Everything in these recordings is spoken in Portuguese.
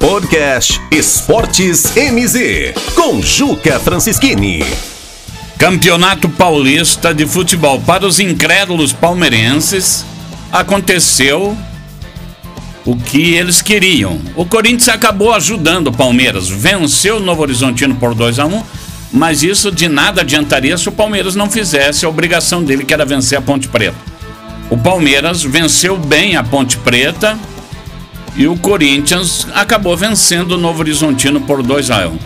Podcast Esportes MZ, com Juca Francischini. Campeonato Paulista de Futebol para os incrédulos palmeirenses aconteceu o que eles queriam. O Corinthians acabou ajudando o Palmeiras, venceu o Novo Horizontino por 2 a 1 mas isso de nada adiantaria se o Palmeiras não fizesse a obrigação dele, que era vencer a Ponte Preta. O Palmeiras venceu bem a Ponte Preta e o Corinthians acabou vencendo o Novo Horizontino por 2 a 1.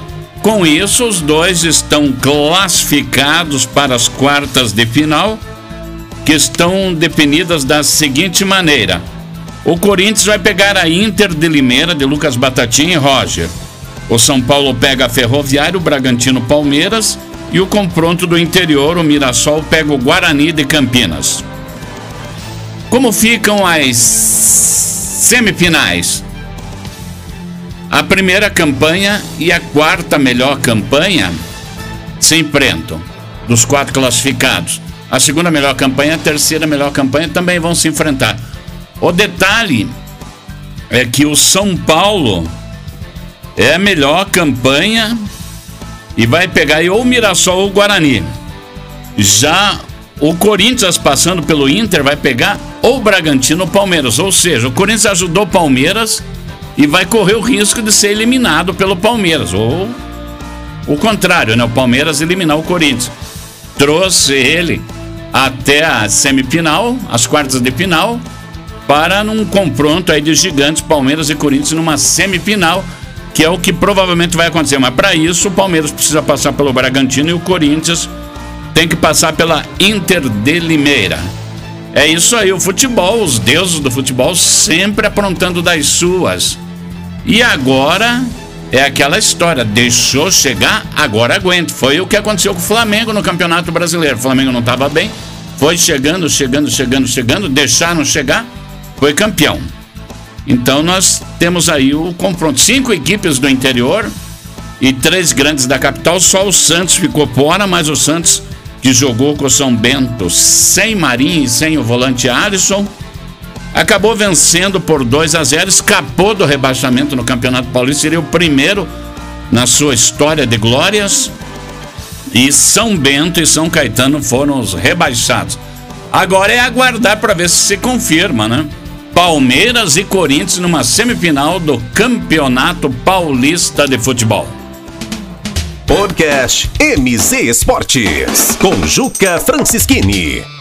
Com isso, os dois estão classificados para as quartas de final, que estão definidas da seguinte maneira: o Corinthians vai pegar a Inter de Limeira de Lucas Batatinha e Roger. O São Paulo pega a Ferroviário, o Bragantino Palmeiras e o confronto do interior, o Mirassol pega o Guarani de Campinas. Como ficam as semifinais? A primeira campanha e a quarta melhor campanha se enfrentam, dos quatro classificados. A segunda melhor campanha a terceira melhor campanha também vão se enfrentar. O detalhe é que o São Paulo é a melhor campanha e vai pegar ou o Mirassol ou o Guarani. Já o Corinthians passando pelo Inter vai pegar ou o Bragantino ou Palmeiras. Ou seja, o Corinthians ajudou o Palmeiras e vai correr o risco de ser eliminado pelo Palmeiras. Ou o contrário, né? O Palmeiras eliminar o Corinthians. Trouxe ele até a semifinal, as quartas de final, para num confronto aí de gigantes Palmeiras e Corinthians numa semifinal que é o que provavelmente vai acontecer. Mas para isso, o Palmeiras precisa passar pelo Bragantino e o Corinthians tem que passar pela Inter de Limeira. É isso aí, o futebol, os deuses do futebol sempre aprontando das suas. E agora é aquela história, deixou chegar, agora aguenta. Foi o que aconteceu com o Flamengo no Campeonato Brasileiro. O Flamengo não estava bem, foi chegando, chegando, chegando, chegando, deixaram chegar, foi campeão. Então nós temos aí o confronto. Cinco equipes do interior e três grandes da capital. Só o Santos ficou fora, mas o Santos que jogou com o São Bento sem Marinho e sem o volante Alisson, acabou vencendo por 2 a 0, escapou do rebaixamento no Campeonato Paulista, seria o primeiro na sua história de glórias. E São Bento e São Caetano foram os rebaixados. Agora é aguardar para ver se se confirma, né? Palmeiras e Corinthians numa semifinal do Campeonato Paulista de Futebol. Podcast MZ Esportes com Juca Francischini.